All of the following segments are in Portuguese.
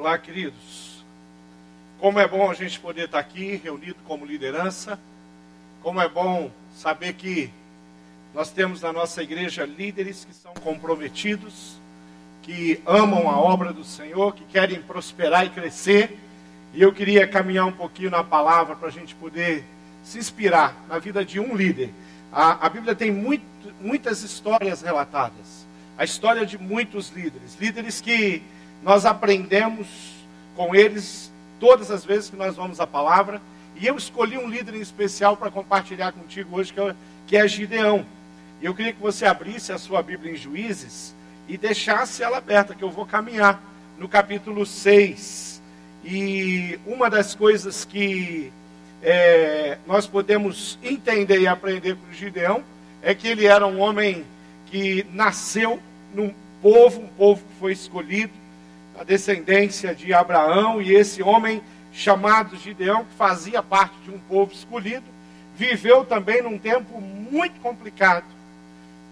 Olá, queridos. Como é bom a gente poder estar aqui reunido como liderança. Como é bom saber que nós temos na nossa igreja líderes que são comprometidos, que amam a obra do Senhor, que querem prosperar e crescer. E eu queria caminhar um pouquinho na palavra para a gente poder se inspirar na vida de um líder. A, a Bíblia tem muito, muitas histórias relatadas. A história de muitos líderes. Líderes que nós aprendemos com eles todas as vezes que nós vamos à palavra. E eu escolhi um líder em especial para compartilhar contigo hoje, que é, que é Gideão. Eu queria que você abrisse a sua Bíblia em Juízes e deixasse ela aberta, que eu vou caminhar no capítulo 6. E uma das coisas que é, nós podemos entender e aprender com Gideão é que ele era um homem que nasceu num povo, um povo que foi escolhido, a descendência de Abraão, e esse homem chamado Gideão, que fazia parte de um povo escolhido, viveu também num tempo muito complicado.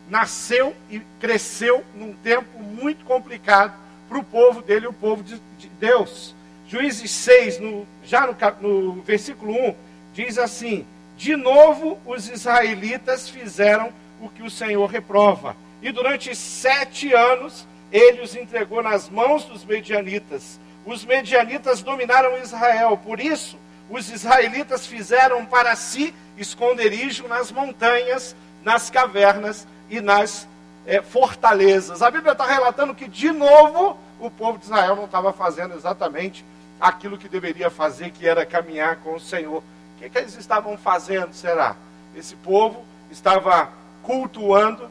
Nasceu e cresceu num tempo muito complicado para o povo dele, o povo de, de Deus. Juízes 6, no, já no, no versículo 1, diz assim: De novo os israelitas fizeram o que o Senhor reprova. E durante sete anos ele os entregou nas mãos dos medianitas. Os medianitas dominaram Israel, por isso os israelitas fizeram para si esconderijo nas montanhas, nas cavernas e nas é, fortalezas. A Bíblia está relatando que, de novo, o povo de Israel não estava fazendo exatamente aquilo que deveria fazer, que era caminhar com o Senhor. O que, que eles estavam fazendo, será? Esse povo estava cultuando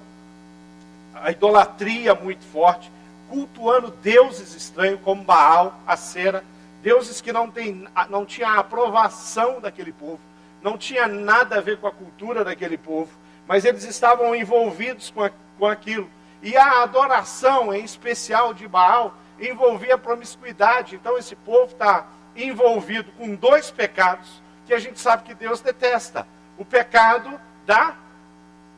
a idolatria muito forte, cultuando deuses estranhos como Baal, a Cera, deuses que não, tem, não tinham a aprovação daquele povo, não tinha nada a ver com a cultura daquele povo, mas eles estavam envolvidos com, a, com aquilo. E a adoração, em especial de Baal, envolvia promiscuidade. Então esse povo está envolvido com dois pecados que a gente sabe que Deus detesta: o pecado da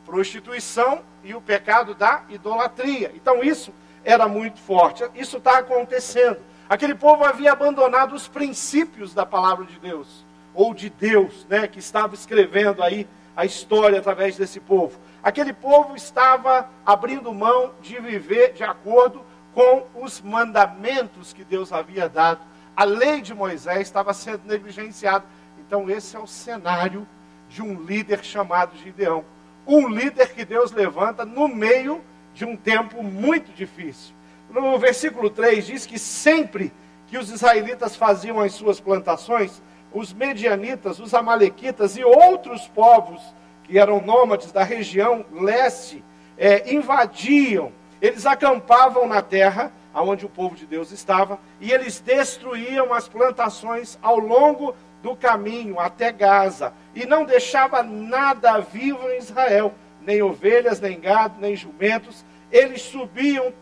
prostituição e o pecado da idolatria. Então isso era muito forte. Isso está acontecendo. Aquele povo havia abandonado os princípios da palavra de Deus, ou de Deus, né, que estava escrevendo aí a história através desse povo. Aquele povo estava abrindo mão de viver de acordo com os mandamentos que Deus havia dado. A lei de Moisés estava sendo negligenciada. Então, esse é o cenário de um líder chamado Gideão um líder que Deus levanta no meio de um tempo muito difícil. No versículo 3 diz que sempre que os israelitas faziam as suas plantações, os medianitas, os amalequitas e outros povos que eram nômades da região leste é, invadiam, eles acampavam na terra onde o povo de Deus estava e eles destruíam as plantações ao longo do caminho até Gaza e não deixava nada vivo em Israel, nem ovelhas, nem gado, nem jumentos. Eles subiam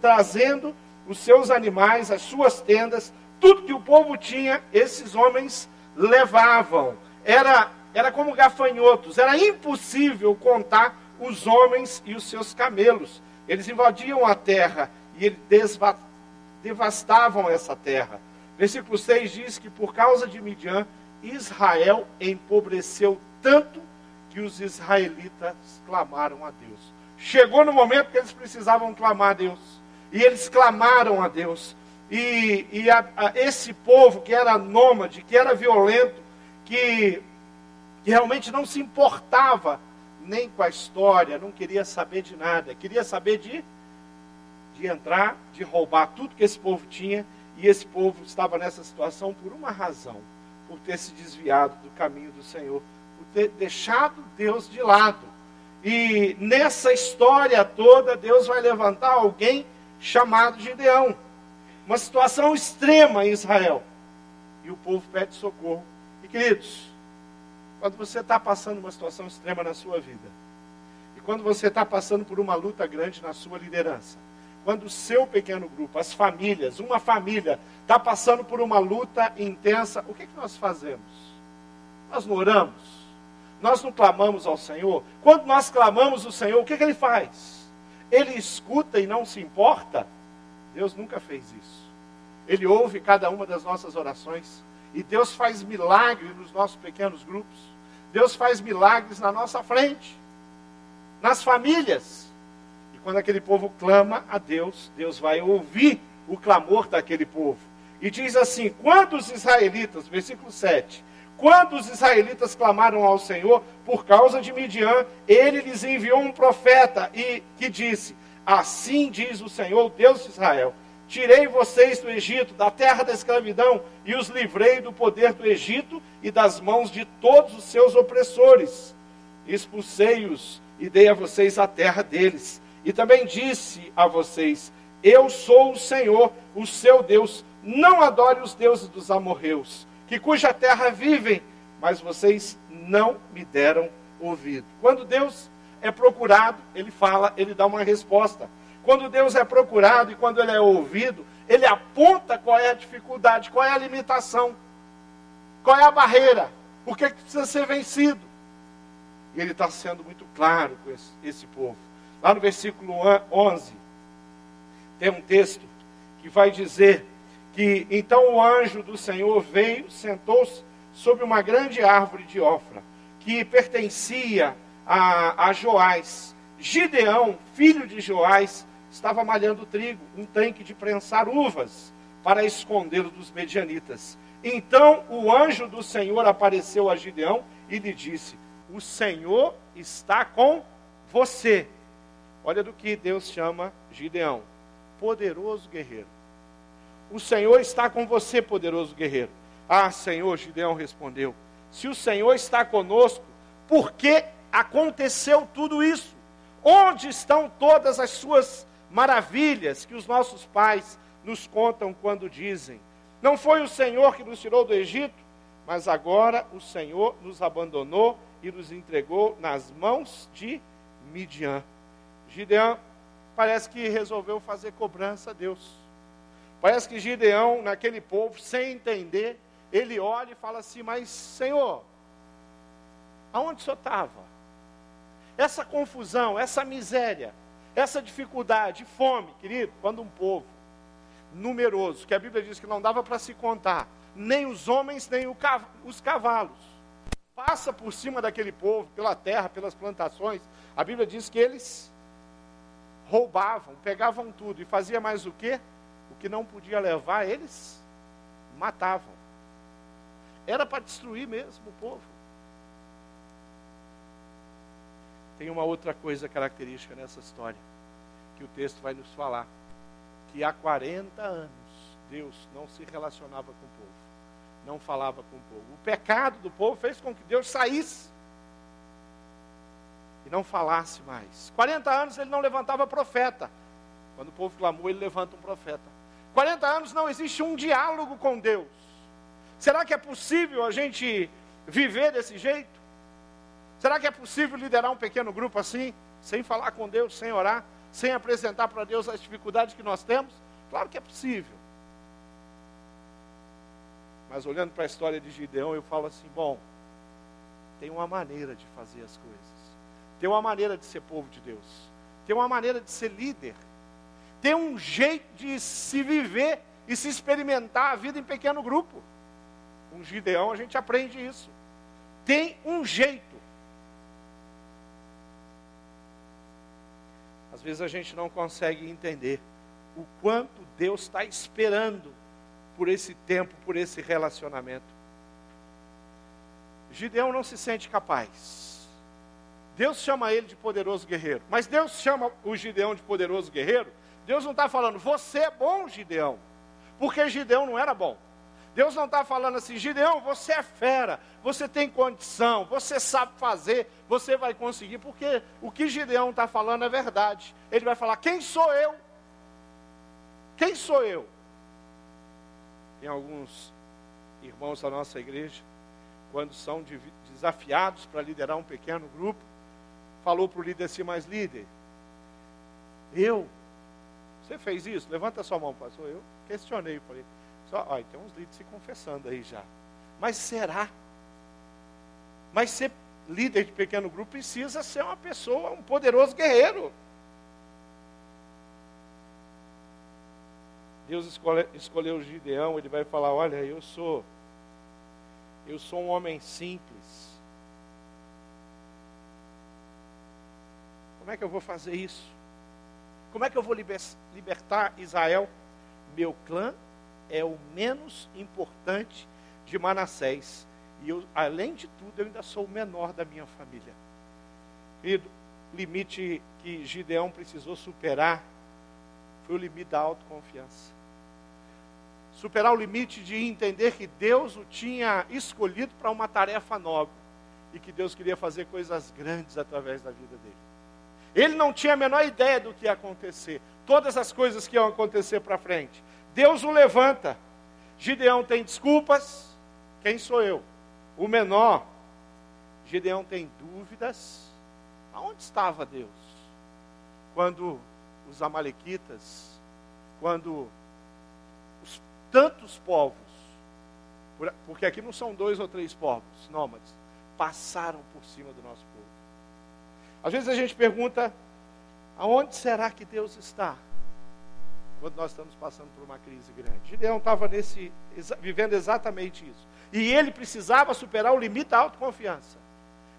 trazendo os seus animais, as suas tendas, tudo que o povo tinha, esses homens levavam. Era, era como gafanhotos, era impossível contar os homens e os seus camelos. Eles invadiam a terra e eles devastavam essa terra. Versículo 6 diz que por causa de Midian, Israel empobreceu tanto que os israelitas clamaram a Deus. Chegou no momento que eles precisavam clamar a Deus. E eles clamaram a Deus. E, e a, a, esse povo que era nômade, que era violento, que, que realmente não se importava nem com a história, não queria saber de nada, queria saber de, de entrar, de roubar tudo que esse povo tinha e esse povo estava nessa situação por uma razão: por ter se desviado do caminho do Senhor, por ter deixado Deus de lado. E nessa história toda, Deus vai levantar alguém chamado Gideão. Uma situação extrema em Israel. E o povo pede socorro. E queridos, quando você está passando uma situação extrema na sua vida, e quando você está passando por uma luta grande na sua liderança, quando o seu pequeno grupo, as famílias, uma família, está passando por uma luta intensa, o que, que nós fazemos? Nós não oramos? Nós não clamamos ao Senhor? Quando nós clamamos o Senhor, o que, que Ele faz? Ele escuta e não se importa? Deus nunca fez isso. Ele ouve cada uma das nossas orações. E Deus faz milagres nos nossos pequenos grupos. Deus faz milagres na nossa frente, nas famílias. Quando aquele povo clama a Deus, Deus vai ouvir o clamor daquele povo. E diz assim: quando os israelitas, versículo 7, quando os israelitas clamaram ao Senhor por causa de Midian, ele lhes enviou um profeta e que disse: Assim diz o Senhor, Deus de Israel: Tirei vocês do Egito, da terra da escravidão, e os livrei do poder do Egito e das mãos de todos os seus opressores. Expulsei-os e dei a vocês a terra deles. E também disse a vocês: Eu sou o Senhor, o seu Deus. Não adore os deuses dos amorreus, que cuja terra vivem, mas vocês não me deram ouvido. Quando Deus é procurado, ele fala, ele dá uma resposta. Quando Deus é procurado e quando ele é ouvido, ele aponta qual é a dificuldade, qual é a limitação, qual é a barreira, o que, é que precisa ser vencido. E ele está sendo muito claro com esse, esse povo. Lá no versículo 11, tem um texto que vai dizer que então o anjo do Senhor veio, sentou-se sobre uma grande árvore de Ofra, que pertencia a, a Joás. Gideão, filho de Joás, estava malhando trigo, um tanque de prensar uvas, para escondê-lo dos medianitas. Então o anjo do Senhor apareceu a Gideão e lhe disse: O Senhor está com você. Olha do que Deus chama Gideão: poderoso guerreiro. O Senhor está com você, poderoso guerreiro. Ah, Senhor, Gideão respondeu: Se o Senhor está conosco, por que aconteceu tudo isso? Onde estão todas as suas maravilhas que os nossos pais nos contam quando dizem: Não foi o Senhor que nos tirou do Egito, mas agora o Senhor nos abandonou e nos entregou nas mãos de Midian. Gideão parece que resolveu fazer cobrança a Deus. Parece que Gideão, naquele povo, sem entender, ele olha e fala assim: Mas, Senhor, aonde o senhor estava? Essa confusão, essa miséria, essa dificuldade, fome, querido, quando um povo numeroso, que a Bíblia diz que não dava para se contar, nem os homens, nem os cavalos, passa por cima daquele povo, pela terra, pelas plantações, a Bíblia diz que eles roubavam, pegavam tudo e fazia mais o quê? O que não podia levar, eles matavam. Era para destruir mesmo o povo. Tem uma outra coisa característica nessa história, que o texto vai nos falar, que há 40 anos Deus não se relacionava com o povo, não falava com o povo. O pecado do povo fez com que Deus saísse e não falasse mais. 40 anos ele não levantava profeta. Quando o povo clamou, ele levanta um profeta. 40 anos não existe um diálogo com Deus. Será que é possível a gente viver desse jeito? Será que é possível liderar um pequeno grupo assim, sem falar com Deus, sem orar, sem apresentar para Deus as dificuldades que nós temos? Claro que é possível. Mas olhando para a história de Gideão, eu falo assim: bom, tem uma maneira de fazer as coisas, tem uma maneira de ser povo de Deus, tem uma maneira de ser líder, tem um jeito de se viver e se experimentar a vida em pequeno grupo. Com Gideão a gente aprende isso. Tem um jeito. Às vezes a gente não consegue entender o quanto Deus está esperando por esse tempo, por esse relacionamento. Gideão não se sente capaz. Deus chama ele de poderoso guerreiro. Mas Deus chama o Gideão de poderoso guerreiro. Deus não está falando, você é bom, Gideão. Porque Gideão não era bom. Deus não está falando assim, Gideão, você é fera, você tem condição, você sabe fazer, você vai conseguir, porque o que Gideão está falando é verdade. Ele vai falar: quem sou eu? Quem sou eu? Tem alguns irmãos da nossa igreja, quando são desafiados para liderar um pequeno grupo, falou para o líder assim, mas líder, eu, você fez isso? Levanta sua mão, pastor. Eu questionei, falei, só, ó, tem uns líderes se confessando aí já. Mas será? Mas ser líder de pequeno grupo precisa ser uma pessoa, um poderoso guerreiro. Deus escolhe, escolheu Gideão, ele vai falar: Olha, eu sou, eu sou um homem simples. Como é que eu vou fazer isso? Como é que eu vou libertar Israel? Meu clã é o menos importante de Manassés. E eu, além de tudo, eu ainda sou o menor da minha família. Querido, o limite que Gideão precisou superar foi o limite da autoconfiança. Superar o limite de entender que Deus o tinha escolhido para uma tarefa nobre e que Deus queria fazer coisas grandes através da vida dele. Ele não tinha a menor ideia do que ia acontecer, todas as coisas que iam acontecer para frente. Deus o levanta. Gideão tem desculpas. Quem sou eu? O menor. Gideão tem dúvidas. Aonde estava Deus? Quando os amalequitas, quando os tantos povos, porque aqui não são dois ou três povos nômades, passaram por cima do nosso. Às vezes a gente pergunta: aonde será que Deus está? Quando nós estamos passando por uma crise grande. Gideão estava nesse, vivendo exatamente isso. E ele precisava superar o limite da autoconfiança.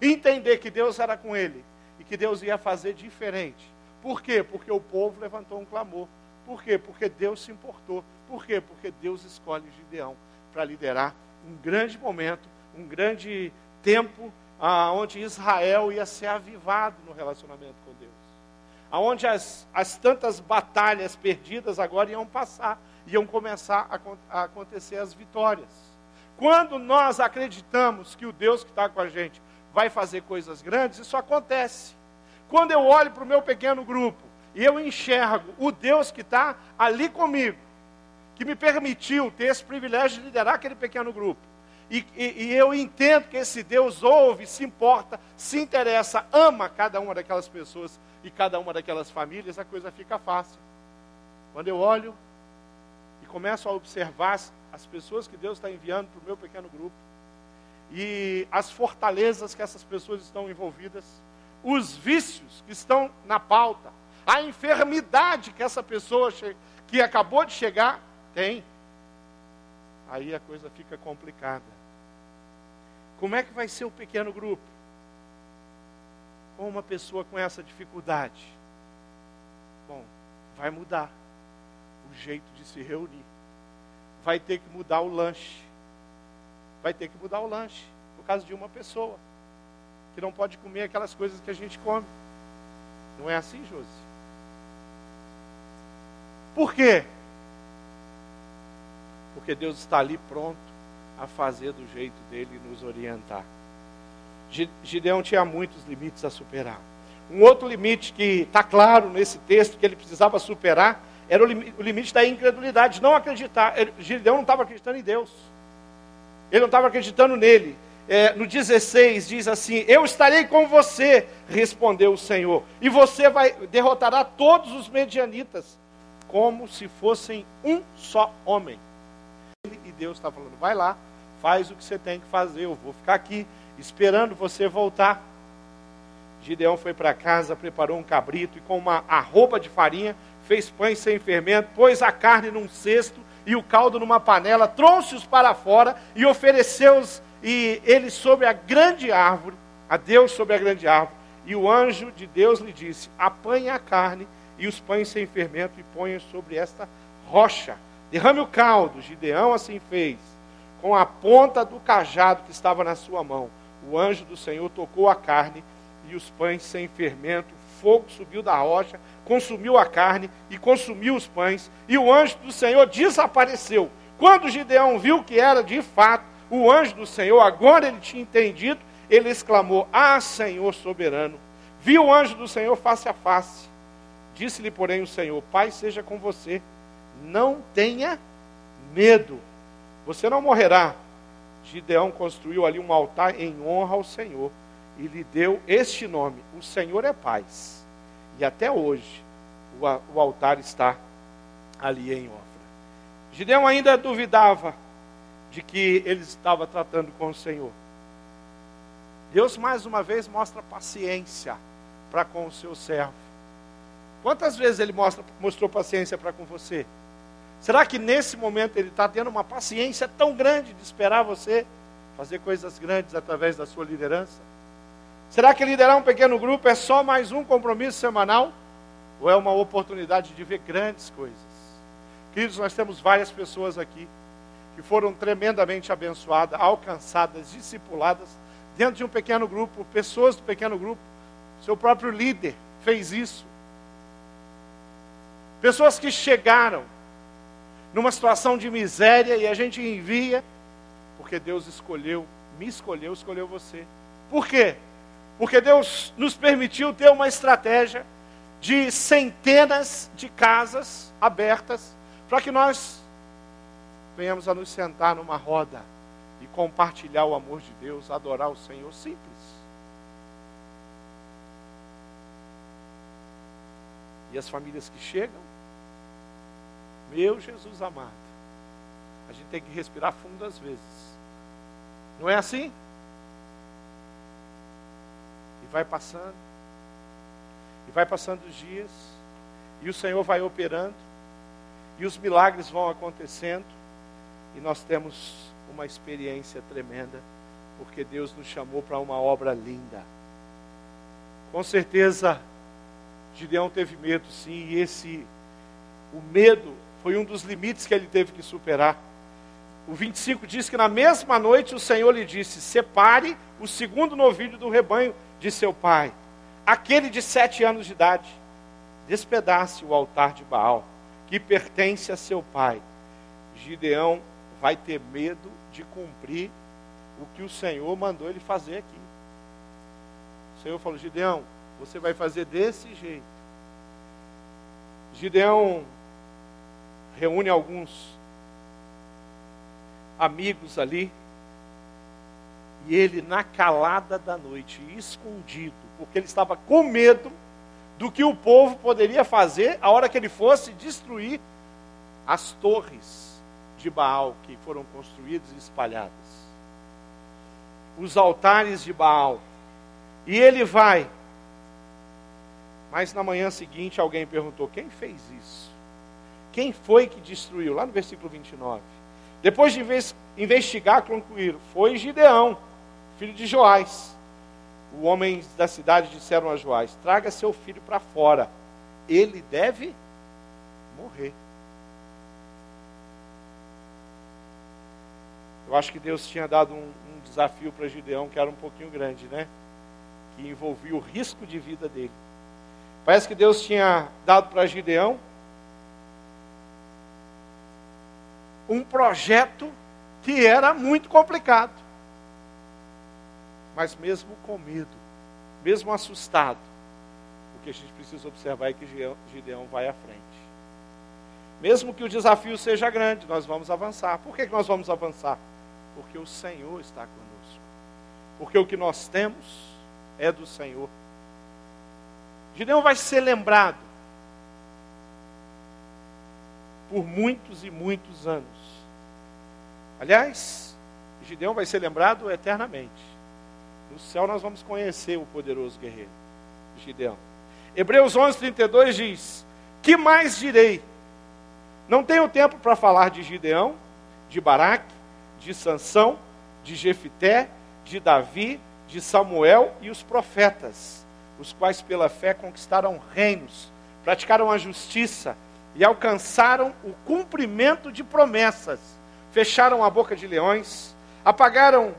Entender que Deus era com ele e que Deus ia fazer diferente. Por quê? Porque o povo levantou um clamor. Por quê? Porque Deus se importou. Por quê? Porque Deus escolhe Gideão para liderar um grande momento, um grande tempo aonde Israel ia ser avivado no relacionamento com Deus. Aonde as, as tantas batalhas perdidas agora iam passar, iam começar a, a acontecer as vitórias. Quando nós acreditamos que o Deus que está com a gente vai fazer coisas grandes, isso acontece. Quando eu olho para o meu pequeno grupo e eu enxergo o Deus que está ali comigo, que me permitiu ter esse privilégio de liderar aquele pequeno grupo, e, e, e, eu entendo que esse Deus ouve, se importa, se interessa, ama cada uma daquelas pessoas e cada uma daquelas famílias, a coisa fica fácil. Quando eu olho e começo a observar as pessoas que Deus está enviando para o meu pequeno grupo e as fortalezas que essas pessoas estão envolvidas, os vícios que estão na pauta, a enfermidade que essa pessoa que acabou de chegar tem, aí a coisa fica complicada. Como é que vai ser o pequeno grupo? Com uma pessoa com essa dificuldade? Bom, vai mudar o jeito de se reunir. Vai ter que mudar o lanche. Vai ter que mudar o lanche por causa de uma pessoa que não pode comer aquelas coisas que a gente come. Não é assim, Josi? Por quê? Porque Deus está ali pronto a fazer do jeito dele e nos orientar. Gideão tinha muitos limites a superar. Um outro limite que está claro nesse texto que ele precisava superar era o, lim o limite da incredulidade, não acreditar. Gideão não estava acreditando em Deus. Ele não estava acreditando nele. É, no 16 diz assim: Eu estarei com você, respondeu o Senhor, e você vai derrotará todos os medianitas, como se fossem um só homem. Deus está falando: vai lá, faz o que você tem que fazer, eu vou ficar aqui esperando você voltar. Gideão foi para casa, preparou um cabrito e com uma arroba de farinha fez pães sem fermento, pôs a carne num cesto e o caldo numa panela, trouxe-os para fora e ofereceu-os e ele sobre a grande árvore, a Deus sobre a grande árvore. E o anjo de Deus lhe disse: Apanhe a carne e os pães sem fermento e ponha sobre esta rocha. Derrame o caldo. Gideão assim fez. Com a ponta do cajado que estava na sua mão, o anjo do Senhor tocou a carne e os pães sem fermento. Fogo subiu da rocha, consumiu a carne e consumiu os pães. E o anjo do Senhor desapareceu. Quando Gideão viu que era de fato o anjo do Senhor, agora ele tinha entendido, ele exclamou: Ah, Senhor soberano! Viu o anjo do Senhor face a face. Disse-lhe, porém, o Senhor: Pai seja com você não tenha medo, você não morrerá. Gideão construiu ali um altar em honra ao Senhor e lhe deu este nome: O Senhor é paz. E até hoje o, altar está ali em Ofra. Gideão ainda duvidava de que ele estava tratando com o Senhor. Deus mais uma vez mostra paciência para com o seu servo. Quantas vezes ele mostra, mostrou paciência para com você? Será que nesse momento ele está tendo uma paciência tão grande de esperar você fazer coisas grandes através da sua liderança? Será que liderar um pequeno grupo é só mais um compromisso semanal? Ou é uma oportunidade de ver grandes coisas? Queridos, nós temos várias pessoas aqui que foram tremendamente abençoadas, alcançadas, discipuladas dentro de um pequeno grupo, pessoas do pequeno grupo. Seu próprio líder fez isso. Pessoas que chegaram numa situação de miséria e a gente envia, porque Deus escolheu, me escolheu, escolheu você. Por quê? Porque Deus nos permitiu ter uma estratégia de centenas de casas abertas para que nós venhamos a nos sentar numa roda e compartilhar o amor de Deus, adorar o Senhor simples. E as famílias que chegam, meu Jesus amado, a gente tem que respirar fundo às vezes. Não é assim? E vai passando, e vai passando os dias, e o Senhor vai operando, e os milagres vão acontecendo, e nós temos uma experiência tremenda, porque Deus nos chamou para uma obra linda. Com certeza, Gideão teve medo, sim, e esse, o medo foi um dos limites que ele teve que superar. O 25 diz que na mesma noite o Senhor lhe disse: Separe o segundo novilho do rebanho de seu pai, aquele de sete anos de idade. Despedace o altar de Baal, que pertence a seu pai. Gideão vai ter medo de cumprir o que o Senhor mandou ele fazer aqui. O Senhor falou: Gideão, você vai fazer desse jeito. Gideão reúne alguns amigos ali, e ele, na calada da noite, escondido, porque ele estava com medo do que o povo poderia fazer a hora que ele fosse destruir as torres de Baal que foram construídas e espalhadas. Os altares de Baal. E ele vai. Mas na manhã seguinte alguém perguntou: quem fez isso? Quem foi que destruiu? Lá no versículo 29. Depois de investigar, concluíram: foi Gideão, filho de Joás. Os homens da cidade disseram a Joás: traga seu filho para fora, ele deve morrer. Eu acho que Deus tinha dado um, um desafio para Gideão que era um pouquinho grande, né? Que envolvia o risco de vida dele. Parece que Deus tinha dado para Gideão um projeto que era muito complicado. Mas mesmo com medo, mesmo assustado, o que a gente precisa observar é que Gideão vai à frente. Mesmo que o desafio seja grande, nós vamos avançar. Por que nós vamos avançar? Porque o Senhor está conosco. Porque o que nós temos é do Senhor. Gideão vai ser lembrado por muitos e muitos anos. Aliás, Gideão vai ser lembrado eternamente. No céu nós vamos conhecer o poderoso guerreiro, Gideão. Hebreus 11, 32 diz: Que mais direi? Não tenho tempo para falar de Gideão, de Baraque, de Sansão, de Jefité, de Davi, de Samuel e os profetas, os quais pela fé conquistaram reinos, praticaram a justiça, e alcançaram o cumprimento de promessas. Fecharam a boca de leões, apagaram,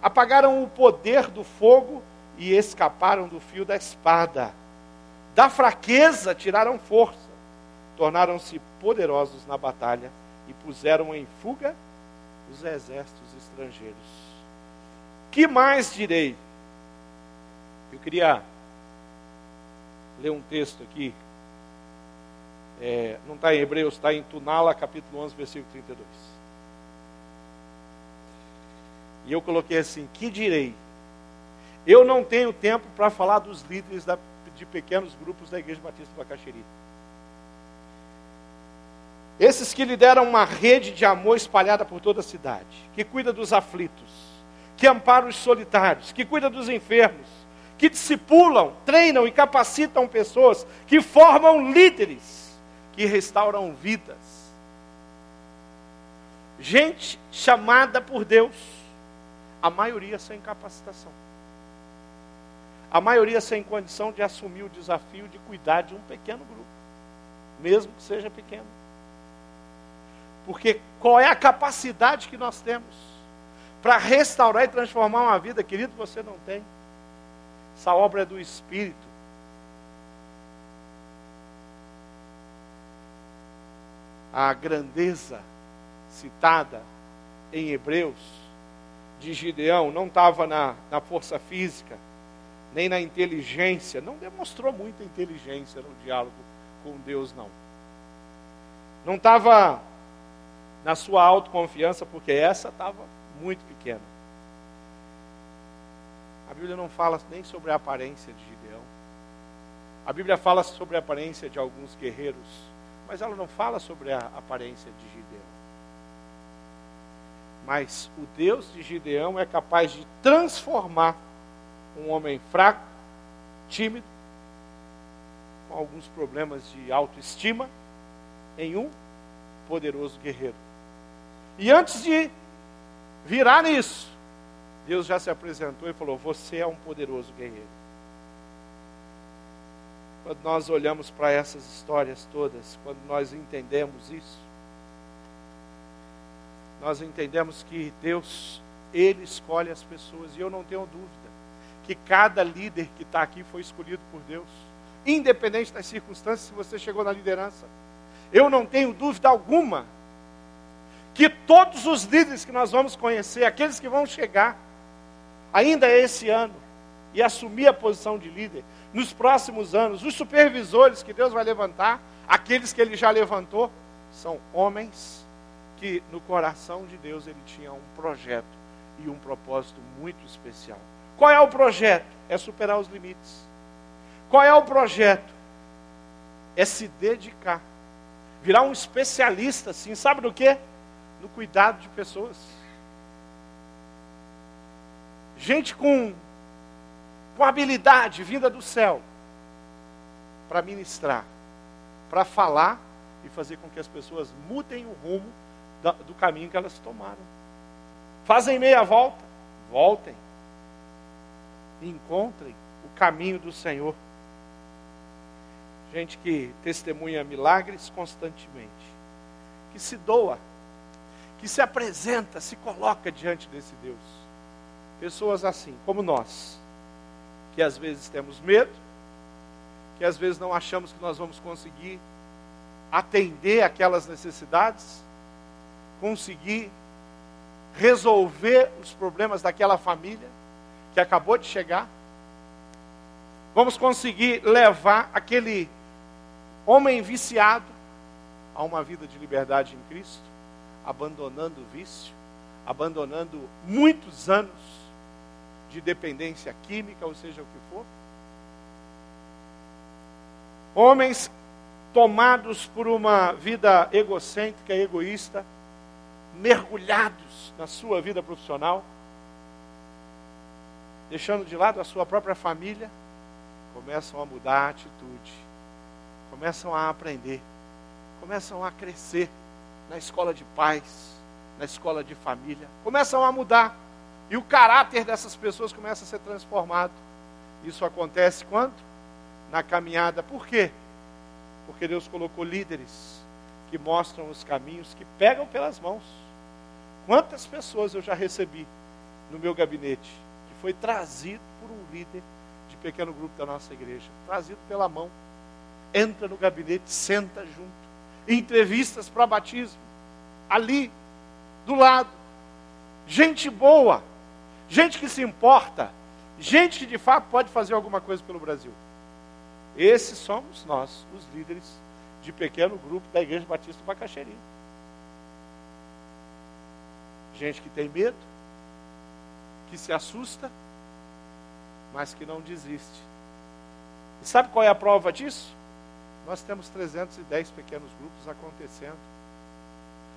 apagaram o poder do fogo e escaparam do fio da espada. Da fraqueza tiraram força, tornaram-se poderosos na batalha e puseram em fuga os exércitos estrangeiros. Que mais direi? Eu queria ler um texto aqui é, não está em Hebreus, está em Tunala, capítulo 11, versículo 32. E eu coloquei assim: Que direi? Eu não tenho tempo para falar dos líderes da, de pequenos grupos da Igreja Batista do Bacaxiri. Esses que lideram uma rede de amor espalhada por toda a cidade, que cuida dos aflitos, que ampara os solitários, que cuida dos enfermos, que discipulam, treinam e capacitam pessoas, que formam líderes que restauram vidas. Gente chamada por Deus, a maioria sem capacitação. A maioria sem condição de assumir o desafio de cuidar de um pequeno grupo, mesmo que seja pequeno. Porque qual é a capacidade que nós temos para restaurar e transformar uma vida, querido? Você não tem. Essa obra é do Espírito. A grandeza citada em Hebreus de Gideão não estava na, na força física, nem na inteligência, não demonstrou muita inteligência no diálogo com Deus, não. Não estava na sua autoconfiança, porque essa estava muito pequena. A Bíblia não fala nem sobre a aparência de Gideão. A Bíblia fala sobre a aparência de alguns guerreiros, mas ela não fala sobre a aparência de Gideão. Mas o Deus de Gideão é capaz de transformar um homem fraco, tímido, com alguns problemas de autoestima, em um poderoso guerreiro. E antes de virar nisso, Deus já se apresentou e falou: Você é um poderoso guerreiro. Quando nós olhamos para essas histórias todas, quando nós entendemos isso, nós entendemos que Deus, Ele escolhe as pessoas, e eu não tenho dúvida que cada líder que está aqui foi escolhido por Deus, independente das circunstâncias, se você chegou na liderança. Eu não tenho dúvida alguma que todos os líderes que nós vamos conhecer, aqueles que vão chegar ainda esse ano e assumir a posição de líder, nos próximos anos, os supervisores que Deus vai levantar, aqueles que Ele já levantou, são homens que no coração de Deus ele tinha um projeto e um propósito muito especial. Qual é o projeto? É superar os limites. Qual é o projeto? É se dedicar. Virar um especialista, assim, sabe do que? No cuidado de pessoas. Gente com, com habilidade vinda do céu para ministrar, para falar e fazer com que as pessoas mudem o rumo do caminho que elas tomaram. Fazem meia volta, voltem. Encontrem o caminho do Senhor. Gente que testemunha milagres constantemente, que se doa, que se apresenta, se coloca diante desse Deus. Pessoas assim, como nós, que às vezes temos medo, que às vezes não achamos que nós vamos conseguir atender aquelas necessidades, conseguir resolver os problemas daquela família, que acabou de chegar. Vamos conseguir levar aquele homem viciado a uma vida de liberdade em Cristo, abandonando o vício, abandonando muitos anos de dependência química, ou seja o que for. Homens tomados por uma vida egocêntrica, egoísta, mergulhados na sua vida profissional deixando de lado a sua própria família, começam a mudar a atitude, começam a aprender, começam a crescer na escola de pais, na escola de família, começam a mudar. E o caráter dessas pessoas começa a ser transformado. Isso acontece quando? Na caminhada. Por quê? Porque Deus colocou líderes que mostram os caminhos, que pegam pelas mãos. Quantas pessoas eu já recebi no meu gabinete foi trazido por um líder de pequeno grupo da nossa igreja, trazido pela mão. Entra no gabinete, senta junto. Entrevistas para batismo, ali, do lado. Gente boa, gente que se importa, gente que de fato pode fazer alguma coisa pelo Brasil. Esses somos nós, os líderes de pequeno grupo da Igreja Batista do Bacaxeri. Gente que tem medo, que se assusta, mas que não desiste. E sabe qual é a prova disso? Nós temos 310 pequenos grupos acontecendo.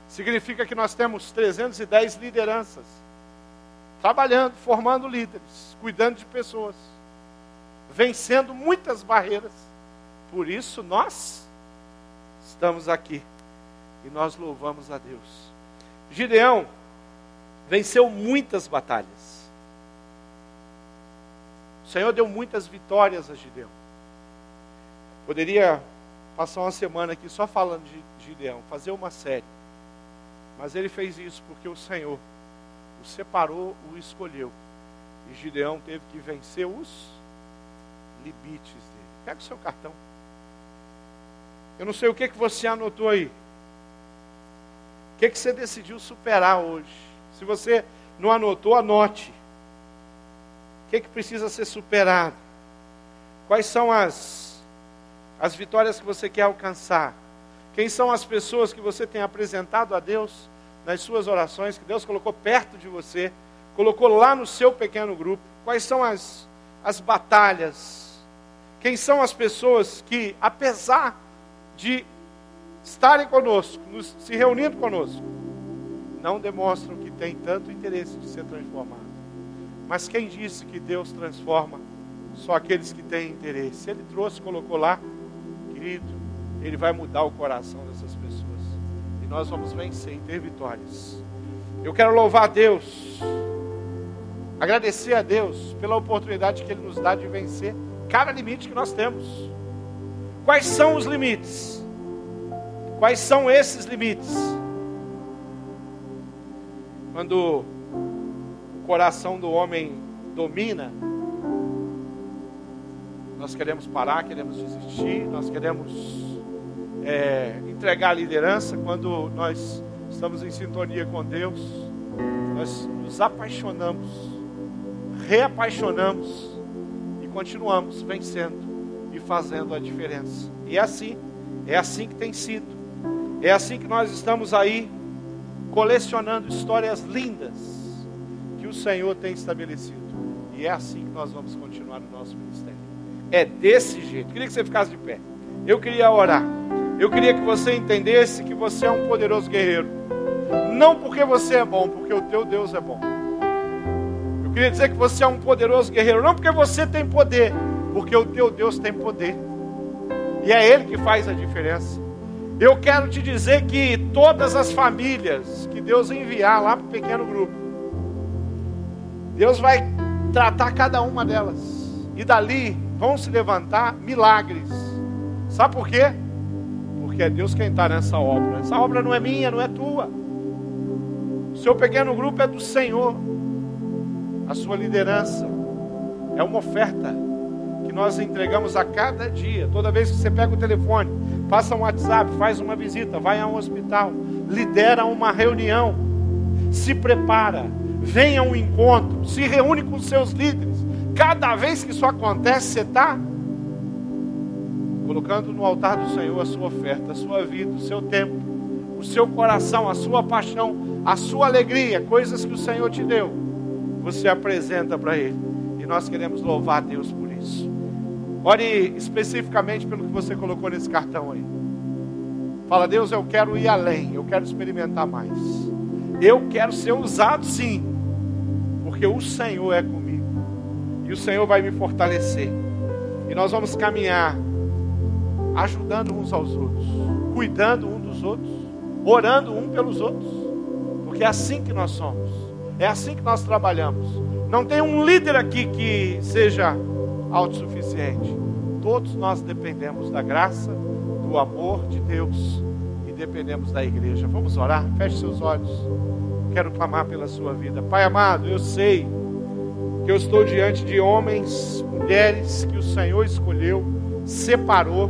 Significa que nós temos 310 lideranças trabalhando, formando líderes, cuidando de pessoas, vencendo muitas barreiras. Por isso nós estamos aqui e nós louvamos a Deus. Gideão venceu muitas batalhas. O Senhor deu muitas vitórias a Gideão. Poderia passar uma semana aqui só falando de Gideão, fazer uma série. Mas ele fez isso porque o Senhor o separou, o escolheu. E Gideão teve que vencer os limites dele. Pega o seu cartão. Eu não sei o que, que você anotou aí. O que, que você decidiu superar hoje? Se você não anotou, anote. O que, que precisa ser superado? Quais são as, as vitórias que você quer alcançar? Quem são as pessoas que você tem apresentado a Deus nas suas orações, que Deus colocou perto de você, colocou lá no seu pequeno grupo? Quais são as, as batalhas? Quem são as pessoas que, apesar de estarem conosco, nos, se reunindo conosco, não demonstram que tem tanto interesse de ser transformado. Mas quem disse que Deus transforma só aqueles que têm interesse? Ele trouxe, colocou lá, querido, ele vai mudar o coração dessas pessoas. E nós vamos vencer e ter vitórias. Eu quero louvar a Deus, agradecer a Deus pela oportunidade que Ele nos dá de vencer cada limite que nós temos. Quais são os limites? Quais são esses limites? Quando o coração do homem domina, nós queremos parar, queremos desistir, nós queremos é, entregar a liderança. Quando nós estamos em sintonia com Deus, nós nos apaixonamos, reapaixonamos e continuamos vencendo e fazendo a diferença. E é assim, é assim que tem sido, é assim que nós estamos aí colecionando histórias lindas que o Senhor tem estabelecido. E é assim que nós vamos continuar no nosso ministério. É desse jeito. Queria que você ficasse de pé. Eu queria orar. Eu queria que você entendesse que você é um poderoso guerreiro. Não porque você é bom, porque o teu Deus é bom. Eu queria dizer que você é um poderoso guerreiro, não porque você tem poder, porque o teu Deus tem poder. E é Ele que faz a diferença. Eu quero te dizer que todas as famílias que Deus enviar lá para o pequeno grupo, Deus vai tratar cada uma delas. E dali vão se levantar milagres. Sabe por quê? Porque é Deus quem está nessa obra. Essa obra não é minha, não é tua. O seu pequeno grupo é do Senhor. A sua liderança é uma oferta que nós entregamos a cada dia. Toda vez que você pega o telefone, passa um WhatsApp, faz uma visita, vai a um hospital, lidera uma reunião, se prepara, vem a um encontro, se reúne com seus líderes. Cada vez que isso acontece, você está colocando no altar do Senhor a sua oferta, a sua vida, o seu tempo, o seu coração, a sua paixão, a sua alegria, coisas que o Senhor te deu, você apresenta para Ele. E nós queremos louvar Deus por isso. Ore especificamente pelo que você colocou nesse cartão aí. Fala, Deus, eu quero ir além, eu quero experimentar mais. Eu quero ser usado sim, porque o Senhor é comigo. E o Senhor vai me fortalecer. E nós vamos caminhar ajudando uns aos outros, cuidando um dos outros, orando um pelos outros, porque é assim que nós somos, é assim que nós trabalhamos. Não tem um líder aqui que seja autossuficiente. Todos nós dependemos da graça, do amor de Deus e dependemos da igreja. Vamos orar? Feche seus olhos. Quero clamar pela sua vida. Pai amado, eu sei que eu estou diante de homens, mulheres que o Senhor escolheu, separou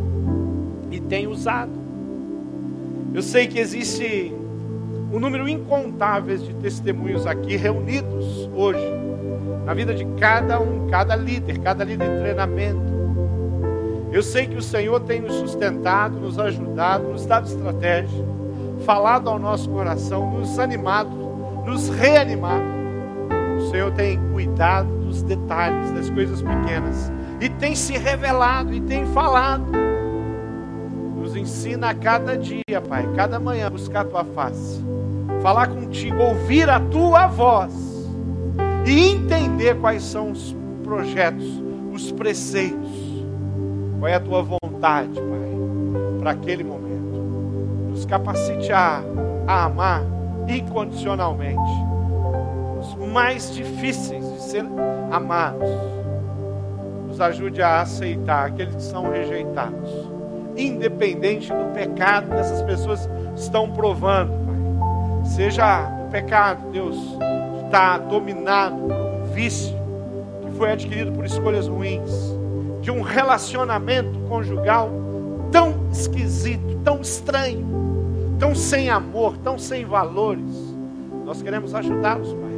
e tem usado. Eu sei que existe um número incontável de testemunhos aqui reunidos hoje, na vida de cada um, cada líder, cada líder de treinamento. Eu sei que o Senhor tem nos sustentado, nos ajudado, nos dado estratégia, falado ao nosso coração, nos animado, nos reanimado. O Senhor tem cuidado dos detalhes, das coisas pequenas, e tem se revelado e tem falado nos ensina a cada dia, Pai, cada manhã, buscar a tua face, falar contigo, ouvir a tua voz e entender quais são os projetos, os preceitos, qual é a tua vontade, Pai, para aquele momento. Nos capacite a, a amar incondicionalmente. Os mais difíceis de ser amados. Nos ajude a aceitar aqueles que são rejeitados. Independente do pecado que essas pessoas estão provando, Pai. Seja o pecado, Deus, está dominado por um vício que foi adquirido por escolhas ruins, de um relacionamento conjugal tão esquisito, tão estranho, tão sem amor, tão sem valores. Nós queremos ajudá-los, Pai.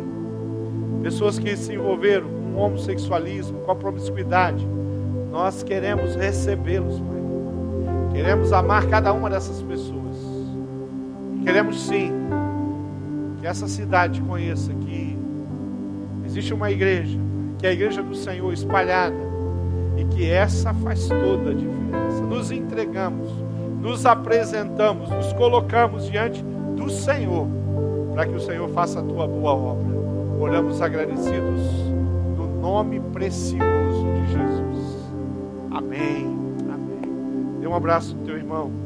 Pessoas que se envolveram com homossexualismo, com a promiscuidade, nós queremos recebê-los, Pai. Queremos amar cada uma dessas pessoas. Queremos sim que essa cidade conheça que existe uma igreja, que é a igreja do Senhor espalhada, e que essa faz toda a diferença. Nos entregamos, nos apresentamos, nos colocamos diante do Senhor, para que o Senhor faça a tua boa obra. Oramos agradecidos no nome precioso de Jesus. Amém. Amém. Dê um abraço no teu irmão.